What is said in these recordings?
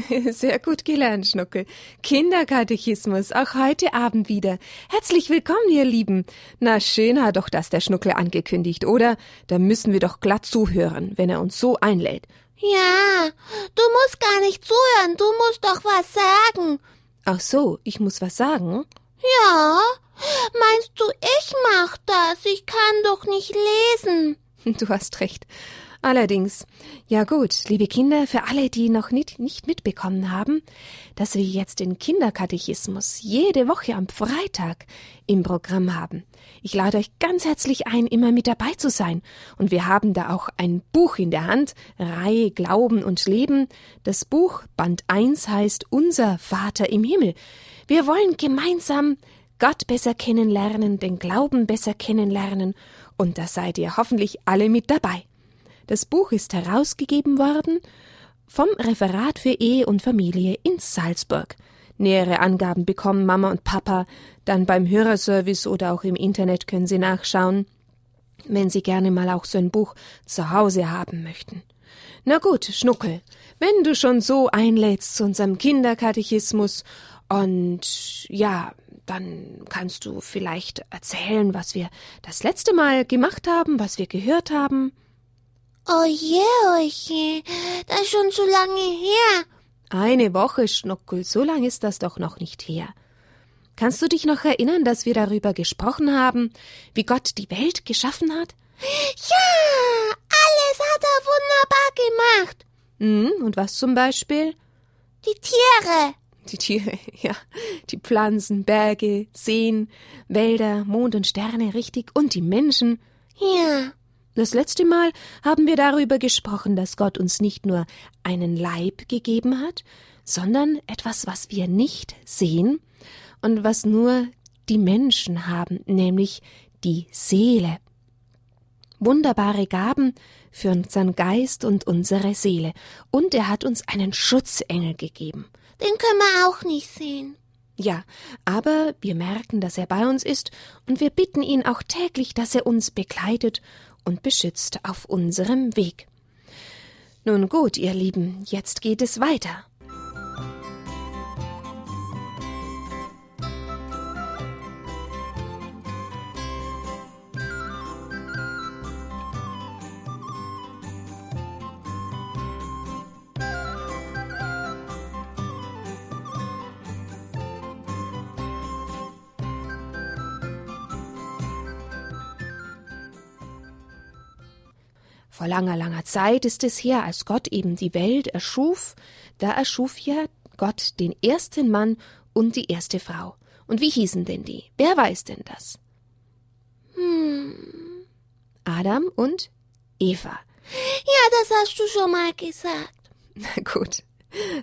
Sehr gut gelernt, Schnuckel. Kinderkatechismus, auch heute Abend wieder. Herzlich willkommen, ihr Lieben. Na, schön hat doch das der Schnuckel angekündigt, oder? Da müssen wir doch glatt zuhören, wenn er uns so einlädt. Ja, du musst gar nicht zuhören, du musst doch was sagen. Ach so, ich muss was sagen? Ja, meinst du, ich mach das? Ich kann doch nicht lesen. Du hast recht. Allerdings, ja gut, liebe Kinder, für alle, die noch nicht, nicht mitbekommen haben, dass wir jetzt den Kinderkatechismus jede Woche am Freitag im Programm haben. Ich lade euch ganz herzlich ein, immer mit dabei zu sein. Und wir haben da auch ein Buch in der Hand, Reihe Glauben und Leben. Das Buch, Band 1, heißt Unser Vater im Himmel. Wir wollen gemeinsam Gott besser kennenlernen, den Glauben besser kennenlernen, und da seid ihr hoffentlich alle mit dabei. Das Buch ist herausgegeben worden vom Referat für Ehe und Familie in Salzburg. Nähere Angaben bekommen Mama und Papa dann beim Hörerservice oder auch im Internet können Sie nachschauen, wenn Sie gerne mal auch so ein Buch zu Hause haben möchten. Na gut, Schnuckel, wenn du schon so einlädst zu unserem Kinderkatechismus und ja, dann kannst du vielleicht erzählen, was wir das letzte Mal gemacht haben, was wir gehört haben. Oje, oje, das ist schon zu lange her. Eine Woche, Schnuckel, so lang ist das doch noch nicht her. Kannst du dich noch erinnern, dass wir darüber gesprochen haben, wie Gott die Welt geschaffen hat? Ja, alles hat er wunderbar gemacht. Hm, und was zum Beispiel? Die Tiere. Die Tiere, ja, die Pflanzen, Berge, Seen, Wälder, Mond und Sterne, richtig, und die Menschen. Ja. Das letzte Mal haben wir darüber gesprochen, dass Gott uns nicht nur einen Leib gegeben hat, sondern etwas, was wir nicht sehen und was nur die Menschen haben, nämlich die Seele. Wunderbare Gaben für unseren Geist und unsere Seele. Und er hat uns einen Schutzengel gegeben. Den können wir auch nicht sehen. Ja, aber wir merken, dass er bei uns ist, und wir bitten ihn auch täglich, dass er uns begleitet und beschützt auf unserem Weg. Nun gut, ihr Lieben, jetzt geht es weiter. Vor langer, langer Zeit ist es her, als Gott eben die Welt erschuf, da erschuf ja Gott den ersten Mann und die erste Frau. Und wie hießen denn die? Wer weiß denn das? Hm. Adam und Eva. Ja, das hast du schon mal gesagt. Na gut,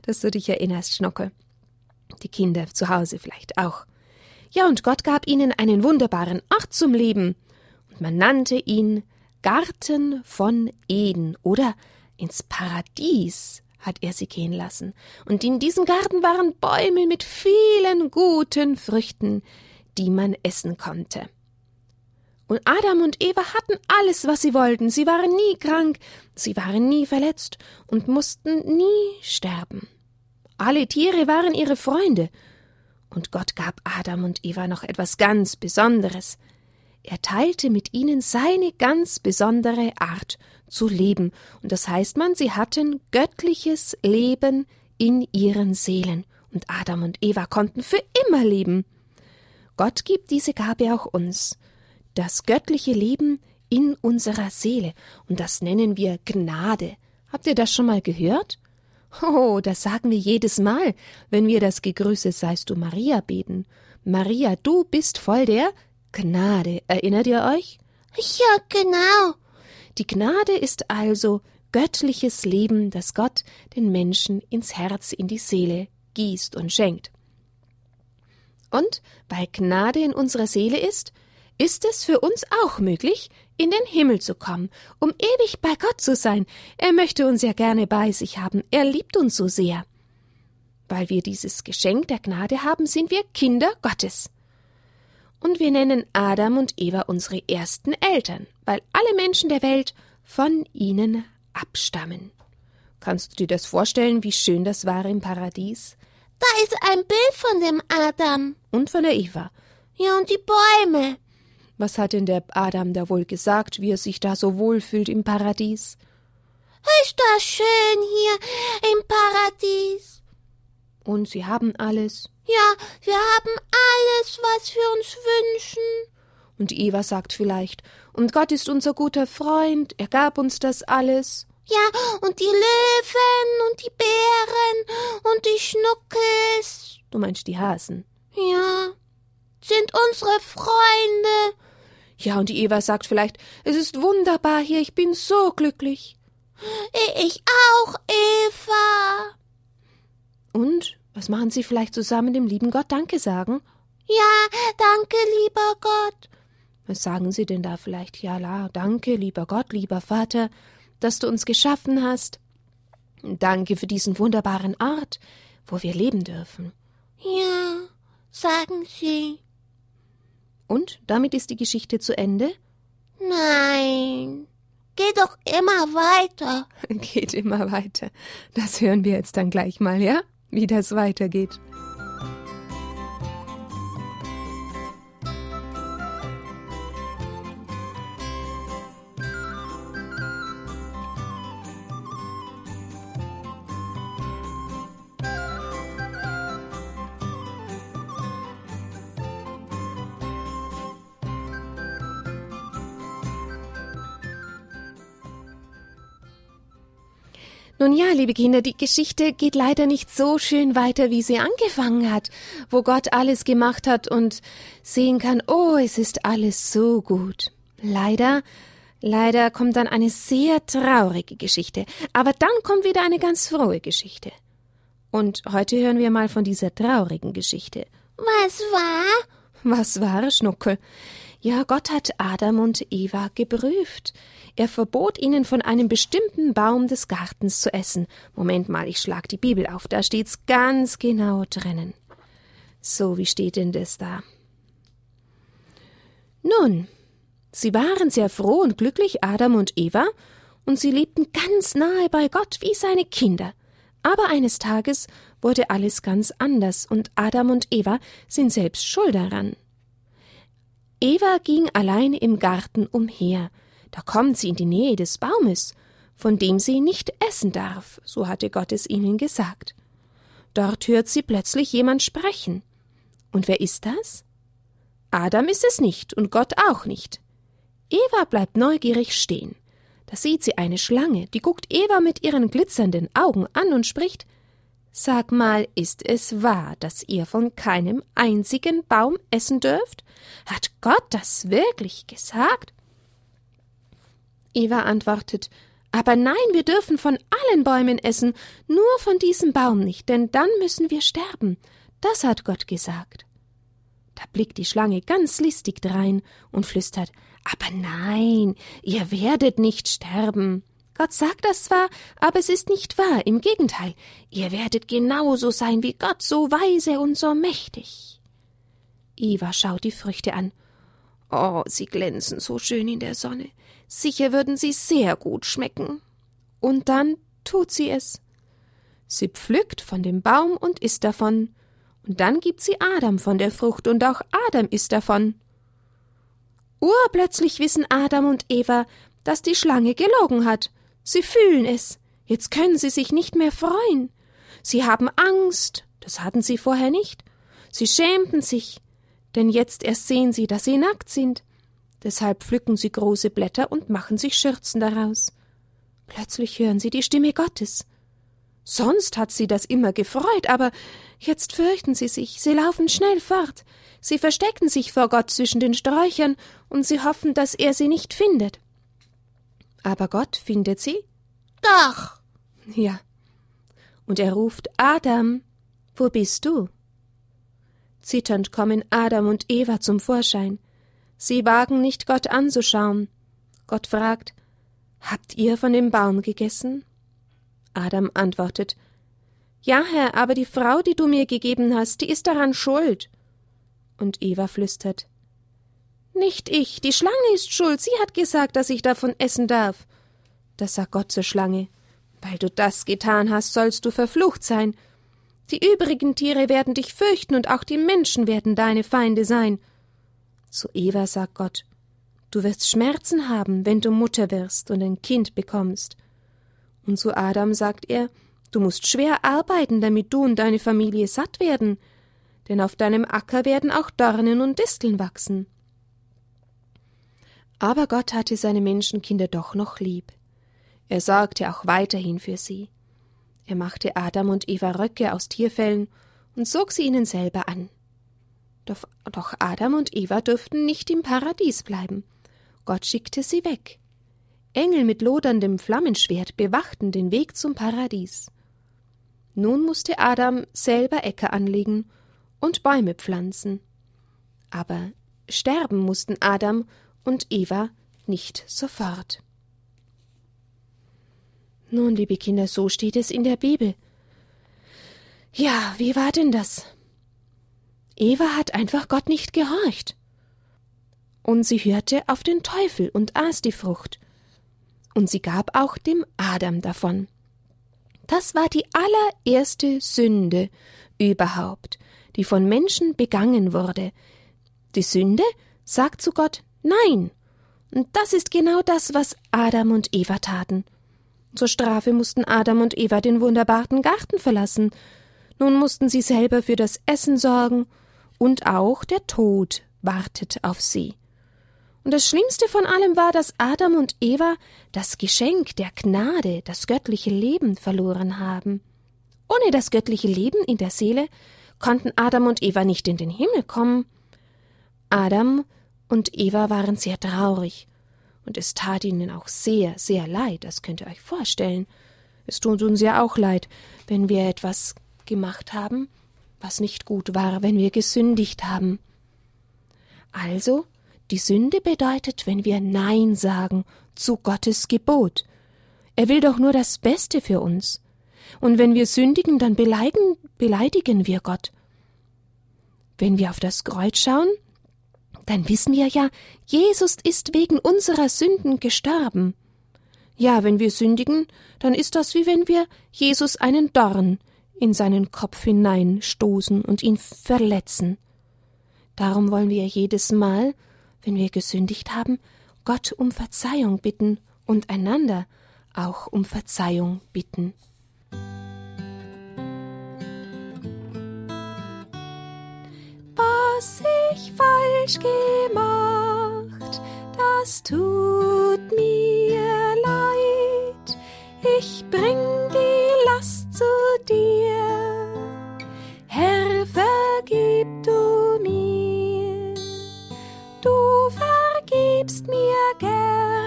dass du dich erinnerst, Schnockel. Die Kinder zu Hause vielleicht auch. Ja, und Gott gab ihnen einen wunderbaren Ort zum Leben, und man nannte ihn Garten von Eden oder ins Paradies hat er sie gehen lassen, und in diesem Garten waren Bäume mit vielen guten Früchten, die man essen konnte. Und Adam und Eva hatten alles, was sie wollten, sie waren nie krank, sie waren nie verletzt und mussten nie sterben. Alle Tiere waren ihre Freunde, und Gott gab Adam und Eva noch etwas ganz Besonderes, er teilte mit ihnen seine ganz besondere Art zu leben, und das heißt man, sie hatten göttliches Leben in ihren Seelen, und Adam und Eva konnten für immer leben. Gott gibt diese Gabe auch uns, das göttliche Leben in unserer Seele, und das nennen wir Gnade. Habt ihr das schon mal gehört? Oh, das sagen wir jedes Mal, wenn wir das Gegrüßet seist du Maria beten. Maria, du bist voll der Gnade. Erinnert ihr euch? Ja, genau. Die Gnade ist also göttliches Leben, das Gott den Menschen ins Herz, in die Seele gießt und schenkt. Und weil Gnade in unserer Seele ist, ist es für uns auch möglich, in den Himmel zu kommen, um ewig bei Gott zu sein. Er möchte uns ja gerne bei sich haben, er liebt uns so sehr. Weil wir dieses Geschenk der Gnade haben, sind wir Kinder Gottes und wir nennen Adam und Eva unsere ersten Eltern, weil alle Menschen der Welt von ihnen abstammen. Kannst du dir das vorstellen, wie schön das war im Paradies? Da ist ein Bild von dem Adam. Und von der Eva. Ja, und die Bäume. Was hat denn der Adam da wohl gesagt, wie er sich da so wohlfühlt im Paradies? Ist das schön hier im Paradies. Und sie haben alles. Ja, wir haben alles, was wir uns wünschen. Und Eva sagt vielleicht, und Gott ist unser guter Freund, er gab uns das alles. Ja, und die Löwen und die Bären und die Schnuckels. Du meinst die Hasen? Ja, sind unsere Freunde. Ja, und die Eva sagt vielleicht, es ist wunderbar hier, ich bin so glücklich. Ich auch, Eva. Und was machen Sie vielleicht zusammen dem lieben Gott Danke sagen? Ja, danke, lieber Gott. Was sagen Sie denn da vielleicht? Ja, la, danke, lieber Gott, lieber Vater, dass du uns geschaffen hast. Danke für diesen wunderbaren Ort, wo wir leben dürfen. Ja, sagen Sie. Und damit ist die Geschichte zu Ende? Nein. Geh doch immer weiter. Geht immer weiter. Das hören wir jetzt dann gleich mal, ja? Wie das weitergeht. Nun ja, liebe Kinder, die Geschichte geht leider nicht so schön weiter, wie sie angefangen hat, wo Gott alles gemacht hat und sehen kann, oh, es ist alles so gut. Leider, leider kommt dann eine sehr traurige Geschichte, aber dann kommt wieder eine ganz frohe Geschichte. Und heute hören wir mal von dieser traurigen Geschichte. Was war? Was war, Schnuckel? Ja, Gott hat Adam und Eva geprüft. Er verbot ihnen von einem bestimmten Baum des Gartens zu essen. Moment mal, ich schlag die Bibel auf, da steht's ganz genau drinnen. So, wie steht denn das da? Nun, sie waren sehr froh und glücklich, Adam und Eva, und sie lebten ganz nahe bei Gott wie seine Kinder. Aber eines Tages wurde alles ganz anders, und Adam und Eva sind selbst schuld daran. Eva ging allein im Garten umher. Da kommt sie in die Nähe des Baumes, von dem sie nicht essen darf, so hatte Gott es ihnen gesagt. Dort hört sie plötzlich jemand sprechen. Und wer ist das? Adam ist es nicht und Gott auch nicht. Eva bleibt neugierig stehen. Da sieht sie eine Schlange, die guckt Eva mit ihren glitzernden Augen an und spricht Sag mal, ist es wahr, dass ihr von keinem einzigen Baum essen dürft? Hat Gott das wirklich gesagt? Eva antwortet Aber nein, wir dürfen von allen Bäumen essen, nur von diesem Baum nicht, denn dann müssen wir sterben. Das hat Gott gesagt. Da blickt die Schlange ganz listig drein und flüstert Aber nein, ihr werdet nicht sterben. Gott sagt das zwar, aber es ist nicht wahr, im Gegenteil, ihr werdet genauso sein wie Gott, so weise und so mächtig. Eva schaut die Früchte an. Oh, sie glänzen so schön in der Sonne. Sicher würden sie sehr gut schmecken. Und dann tut sie es. Sie pflückt von dem Baum und isst davon. Und dann gibt sie Adam von der Frucht, und auch Adam isst davon. Urplötzlich wissen Adam und Eva, dass die Schlange gelogen hat. Sie fühlen es. Jetzt können sie sich nicht mehr freuen. Sie haben Angst. Das hatten sie vorher nicht. Sie schämten sich. Denn jetzt erst sehen sie, dass sie nackt sind. Deshalb pflücken sie große Blätter und machen sich Schürzen daraus. Plötzlich hören sie die Stimme Gottes. Sonst hat sie das immer gefreut, aber jetzt fürchten sie sich, sie laufen schnell fort, sie verstecken sich vor Gott zwischen den Sträuchern und sie hoffen, dass er sie nicht findet. Aber Gott findet sie? Doch. Ja. Und er ruft Adam, wo bist du? Zitternd kommen Adam und Eva zum Vorschein. Sie wagen nicht, Gott anzuschauen. Gott fragt, Habt ihr von dem Baum gegessen? Adam antwortet, Ja, Herr, aber die Frau, die du mir gegeben hast, die ist daran schuld. Und Eva flüstert, nicht ich, die Schlange ist schuld, sie hat gesagt, dass ich davon essen darf. Das sagt Gott zur Schlange. Weil du das getan hast, sollst du verflucht sein. Die übrigen Tiere werden dich fürchten und auch die Menschen werden deine Feinde sein. Zu Eva sagt Gott, du wirst Schmerzen haben, wenn du Mutter wirst und ein Kind bekommst. Und zu Adam sagt er, du musst schwer arbeiten, damit du und deine Familie satt werden, denn auf deinem Acker werden auch Dornen und Disteln wachsen. Aber Gott hatte seine Menschenkinder doch noch lieb. Er sorgte auch weiterhin für sie. Er machte Adam und Eva Röcke aus Tierfellen und zog sie ihnen selber an. Doch, doch Adam und Eva durften nicht im Paradies bleiben. Gott schickte sie weg. Engel mit loderndem Flammenschwert bewachten den Weg zum Paradies. Nun musste Adam selber Äcker anlegen und Bäume pflanzen. Aber sterben mussten Adam und Eva nicht sofort. Nun, liebe Kinder, so steht es in der Bibel. Ja, wie war denn das? Eva hat einfach Gott nicht gehorcht. Und sie hörte auf den Teufel und aß die Frucht. Und sie gab auch dem Adam davon. Das war die allererste Sünde überhaupt, die von Menschen begangen wurde. Die Sünde sagt zu Gott Nein. Und das ist genau das, was Adam und Eva taten. Zur Strafe mussten Adam und Eva den wunderbaren Garten verlassen. Nun mussten sie selber für das Essen sorgen, und auch der Tod wartet auf sie. Und das Schlimmste von allem war, dass Adam und Eva das Geschenk der Gnade, das göttliche Leben verloren haben. Ohne das göttliche Leben in der Seele konnten Adam und Eva nicht in den Himmel kommen. Adam und Eva waren sehr traurig, und es tat ihnen auch sehr, sehr leid, das könnt ihr euch vorstellen. Es tut uns ja auch leid, wenn wir etwas gemacht haben, was nicht gut war, wenn wir gesündigt haben. Also die Sünde bedeutet, wenn wir Nein sagen zu Gottes Gebot. Er will doch nur das Beste für uns. Und wenn wir sündigen, dann beleidigen, beleidigen wir Gott. Wenn wir auf das Kreuz schauen, dann wissen wir ja, Jesus ist wegen unserer Sünden gestorben. Ja, wenn wir sündigen, dann ist das wie wenn wir Jesus einen Dorn in seinen Kopf hineinstoßen und ihn verletzen. Darum wollen wir jedes Mal, wenn wir gesündigt haben, Gott um Verzeihung bitten und einander auch um Verzeihung bitten. Falsch gemacht, das tut mir leid. Ich bring die Last zu dir, Herr, vergib du mir. Gibst mir gern,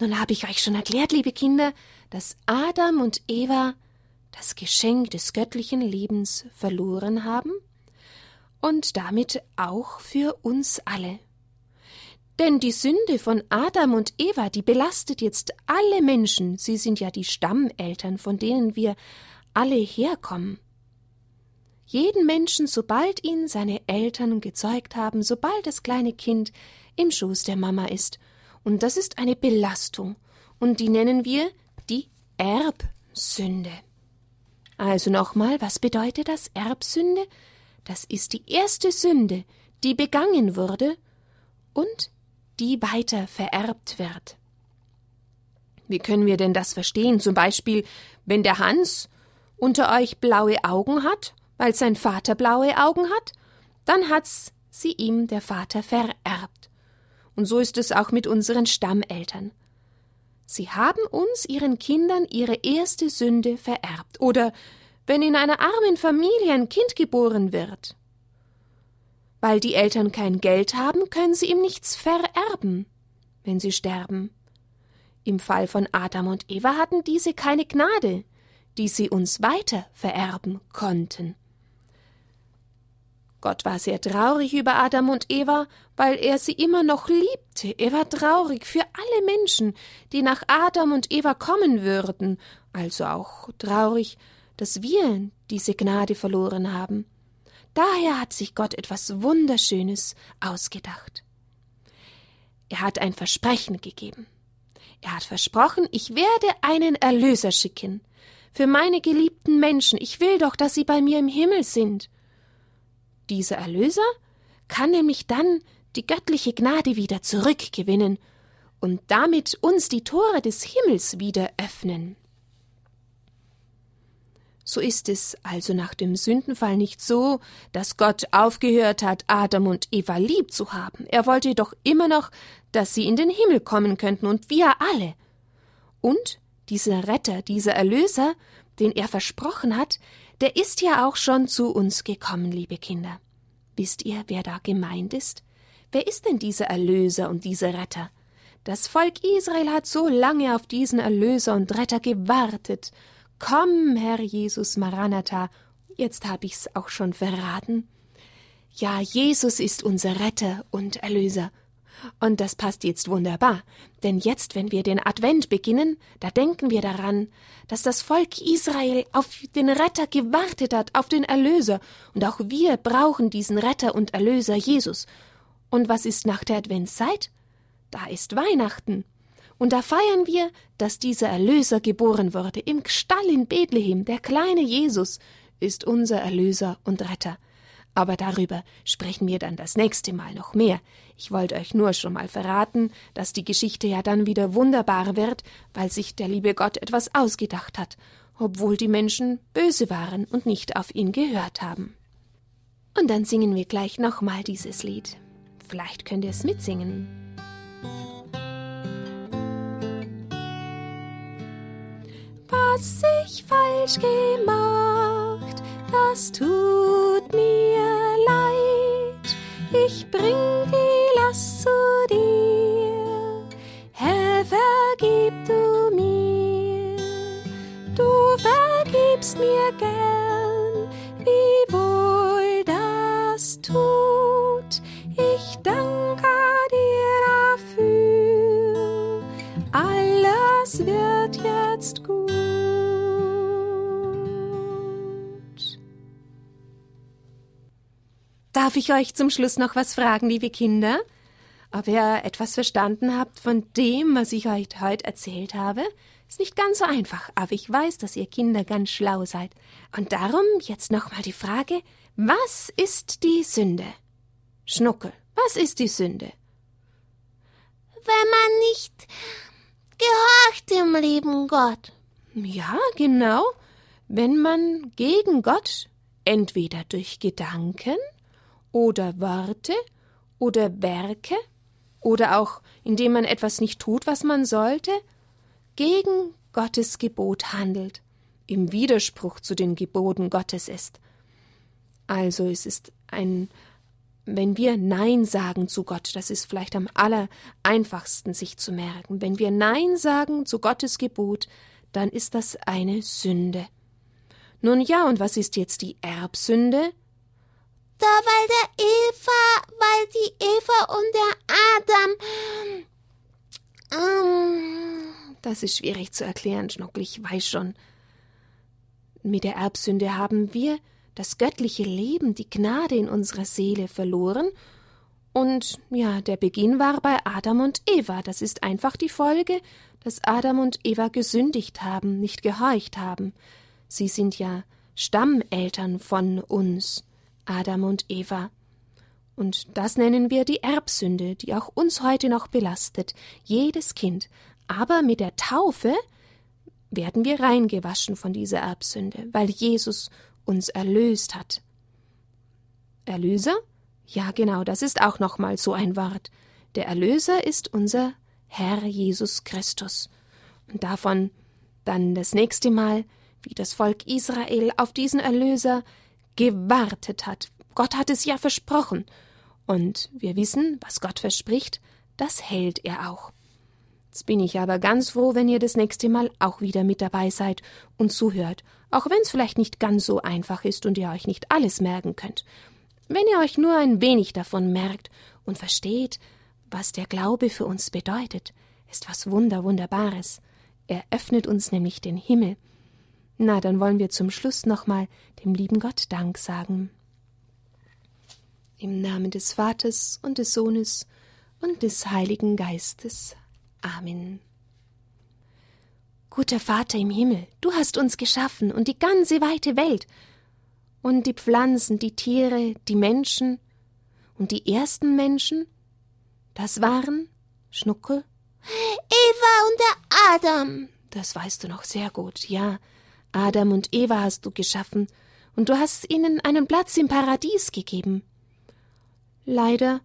Nun habe ich euch schon erklärt, liebe Kinder, dass Adam und Eva das Geschenk des göttlichen Lebens verloren haben und damit auch für uns alle. Denn die Sünde von Adam und Eva, die belastet jetzt alle Menschen, sie sind ja die Stammeltern, von denen wir alle herkommen. Jeden Menschen, sobald ihn seine Eltern gezeugt haben, sobald das kleine Kind im Schoß der Mama ist. Und das ist eine Belastung, und die nennen wir die Erbsünde. Also nochmal, was bedeutet das Erbsünde? Das ist die erste Sünde, die begangen wurde und die weiter vererbt wird. Wie können wir denn das verstehen? Zum Beispiel, wenn der Hans unter euch blaue Augen hat, weil sein Vater blaue Augen hat, dann hat's sie ihm der Vater vererbt. Und so ist es auch mit unseren Stammeltern. Sie haben uns, ihren Kindern, ihre erste Sünde vererbt. Oder wenn in einer armen Familie ein Kind geboren wird. Weil die Eltern kein Geld haben, können sie ihm nichts vererben, wenn sie sterben. Im Fall von Adam und Eva hatten diese keine Gnade, die sie uns weiter vererben konnten. Gott war sehr traurig über Adam und Eva, weil er sie immer noch liebte. Er war traurig für alle Menschen, die nach Adam und Eva kommen würden, also auch traurig, dass wir diese Gnade verloren haben. Daher hat sich Gott etwas Wunderschönes ausgedacht. Er hat ein Versprechen gegeben. Er hat versprochen, ich werde einen Erlöser schicken. Für meine geliebten Menschen, ich will doch, dass sie bei mir im Himmel sind. Dieser Erlöser kann nämlich dann die göttliche Gnade wieder zurückgewinnen und damit uns die Tore des Himmels wieder öffnen. So ist es also nach dem Sündenfall nicht so, dass Gott aufgehört hat, Adam und Eva lieb zu haben. Er wollte doch immer noch, dass sie in den Himmel kommen könnten und wir alle. Und dieser Retter, dieser Erlöser, den er versprochen hat, der ist ja auch schon zu uns gekommen, liebe Kinder. Wisst ihr, wer da gemeint ist? Wer ist denn dieser Erlöser und dieser Retter? Das Volk Israel hat so lange auf diesen Erlöser und Retter gewartet. Komm, Herr Jesus Maranatha, jetzt hab ich's auch schon verraten. Ja, Jesus ist unser Retter und Erlöser, und das passt jetzt wunderbar, denn jetzt, wenn wir den Advent beginnen, da denken wir daran, dass das Volk Israel auf den Retter gewartet hat, auf den Erlöser, und auch wir brauchen diesen Retter und Erlöser Jesus. Und was ist nach der Adventszeit? Da ist Weihnachten. Und da feiern wir, dass dieser Erlöser geboren wurde. Im Stall in Bethlehem, der kleine Jesus, ist unser Erlöser und Retter aber darüber sprechen wir dann das nächste Mal noch mehr. Ich wollte euch nur schon mal verraten, dass die Geschichte ja dann wieder wunderbar wird, weil sich der liebe Gott etwas ausgedacht hat, obwohl die Menschen böse waren und nicht auf ihn gehört haben. Und dann singen wir gleich nochmal dieses Lied. Vielleicht könnt ihr es mitsingen. Was ich falsch gemacht, das tut mir leid. Ich bring die Last zu dir, Herr, vergib du mir. Du vergibst mir gern, wie wohl Darf ich euch zum Schluss noch was fragen, liebe Kinder? Ob ihr etwas verstanden habt von dem, was ich euch heute erzählt habe? Ist nicht ganz so einfach, aber ich weiß, dass ihr Kinder ganz schlau seid. Und darum jetzt nochmal die Frage, was ist die Sünde? Schnuckel, was ist die Sünde? Wenn man nicht gehorcht im lieben Gott. Ja, genau. Wenn man gegen Gott entweder durch Gedanken oder Worte oder Werke oder auch indem man etwas nicht tut, was man sollte, gegen Gottes Gebot handelt, im Widerspruch zu den Geboten Gottes ist. Also es ist ein wenn wir Nein sagen zu Gott, das ist vielleicht am aller einfachsten sich zu merken, wenn wir Nein sagen zu Gottes Gebot, dann ist das eine Sünde. Nun ja, und was ist jetzt die Erbsünde? Da, weil der Eva, weil die Eva und der Adam. Ähm, das ist schwierig zu erklären, Schnuckel, ich weiß schon. Mit der Erbsünde haben wir das göttliche Leben, die Gnade in unserer Seele verloren. Und ja, der Beginn war bei Adam und Eva. Das ist einfach die Folge, dass Adam und Eva gesündigt haben, nicht gehorcht haben. Sie sind ja Stammeltern von uns. Adam und Eva. Und das nennen wir die Erbsünde, die auch uns heute noch belastet, jedes Kind. Aber mit der Taufe werden wir reingewaschen von dieser Erbsünde, weil Jesus uns erlöst hat. Erlöser? Ja, genau, das ist auch nochmal so ein Wort. Der Erlöser ist unser Herr Jesus Christus. Und davon dann das nächste Mal, wie das Volk Israel auf diesen Erlöser gewartet hat. Gott hat es ja versprochen. Und wir wissen, was Gott verspricht, das hält er auch. Jetzt bin ich aber ganz froh, wenn ihr das nächste Mal auch wieder mit dabei seid und zuhört, auch wenn es vielleicht nicht ganz so einfach ist und ihr euch nicht alles merken könnt. wenn ihr euch nur ein wenig davon merkt und versteht, was der Glaube für uns bedeutet, ist was Wunder, Wunderbares. Er öffnet uns nämlich den Himmel. Na, dann wollen wir zum Schluss nochmal dem lieben Gott Dank sagen. Im Namen des Vaters und des Sohnes und des Heiligen Geistes. Amen. Guter Vater im Himmel, du hast uns geschaffen und die ganze weite Welt und die Pflanzen, die Tiere, die Menschen und die ersten Menschen, das waren Schnuckel, Eva und der Adam. Das weißt du noch sehr gut, ja. Adam und Eva hast du geschaffen, und du hast ihnen einen Platz im Paradies gegeben. Leider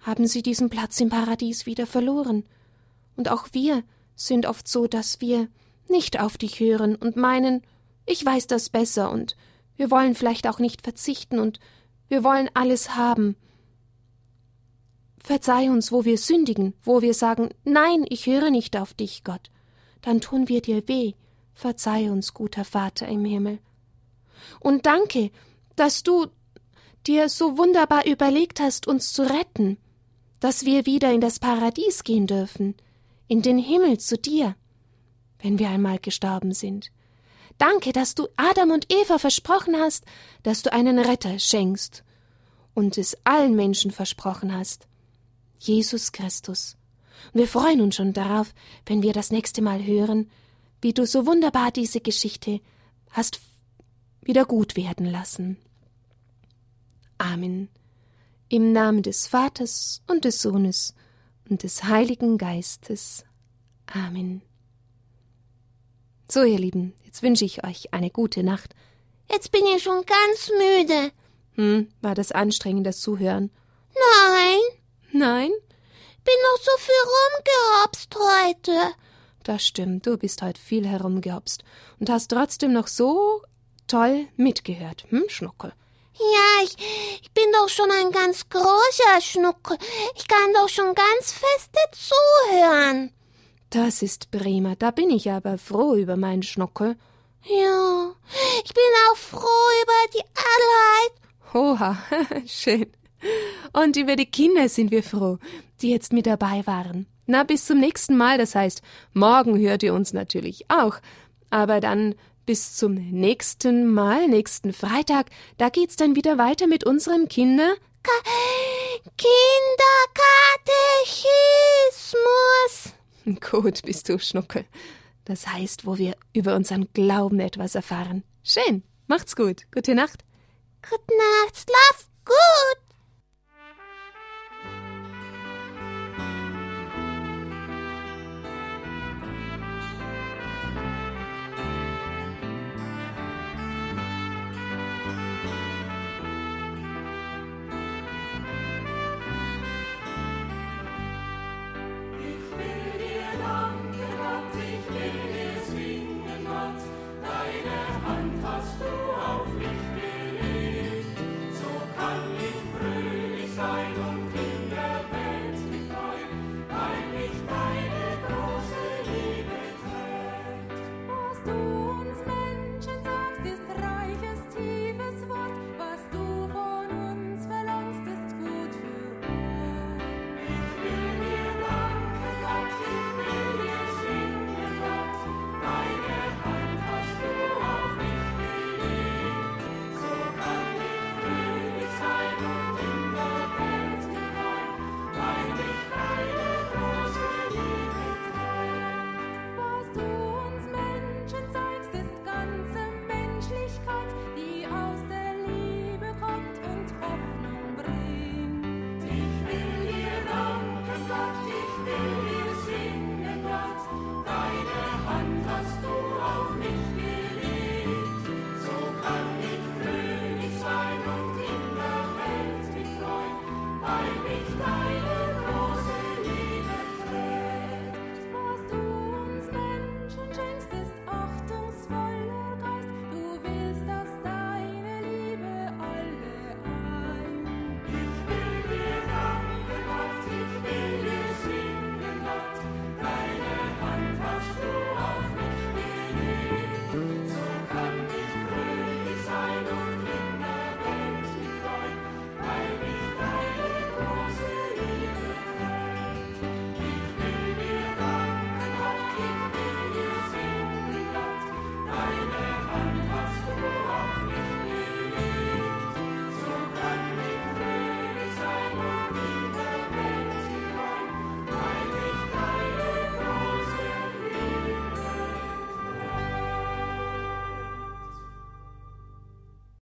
haben sie diesen Platz im Paradies wieder verloren, und auch wir sind oft so, dass wir nicht auf dich hören und meinen, ich weiß das besser, und wir wollen vielleicht auch nicht verzichten, und wir wollen alles haben, Verzeih uns, wo wir sündigen, wo wir sagen, nein, ich höre nicht auf dich, Gott. Dann tun wir dir weh. Verzeih uns, guter Vater im Himmel. Und danke, dass du dir so wunderbar überlegt hast, uns zu retten, dass wir wieder in das Paradies gehen dürfen, in den Himmel zu dir, wenn wir einmal gestorben sind. Danke, dass du Adam und Eva versprochen hast, dass du einen Retter schenkst und es allen Menschen versprochen hast. Jesus Christus. Wir freuen uns schon darauf, wenn wir das nächste Mal hören, wie du so wunderbar diese Geschichte hast wieder gut werden lassen. Amen. Im Namen des Vaters und des Sohnes und des Heiligen Geistes. Amen. So, ihr Lieben, jetzt wünsche ich euch eine gute Nacht. Jetzt bin ich schon ganz müde. Hm, war das anstrengend, das Zuhören? Nein. Nein? Bin noch so viel rumgehopst heute. Das stimmt, du bist heute viel herumgehopst und hast trotzdem noch so toll mitgehört, hm, Schnuckel? Ja, ich, ich bin doch schon ein ganz großer Schnuckel. Ich kann doch schon ganz feste zuhören. Das ist prima, da bin ich aber froh über meinen Schnuckel. Ja, ich bin auch froh über die Allheit. Oha, schön. Und über die Kinder sind wir froh, die jetzt mit dabei waren. Na, bis zum nächsten Mal, das heißt, morgen hört ihr uns natürlich auch. Aber dann bis zum nächsten Mal, nächsten Freitag, da geht's dann wieder weiter mit unserem Kinder. Ka Kinderkatechismus. Gut, bist du, Schnuckel. Das heißt, wo wir über unseren Glauben etwas erfahren. Schön. Macht's gut. Gute Nacht. Gute Nacht. Schlaf gut.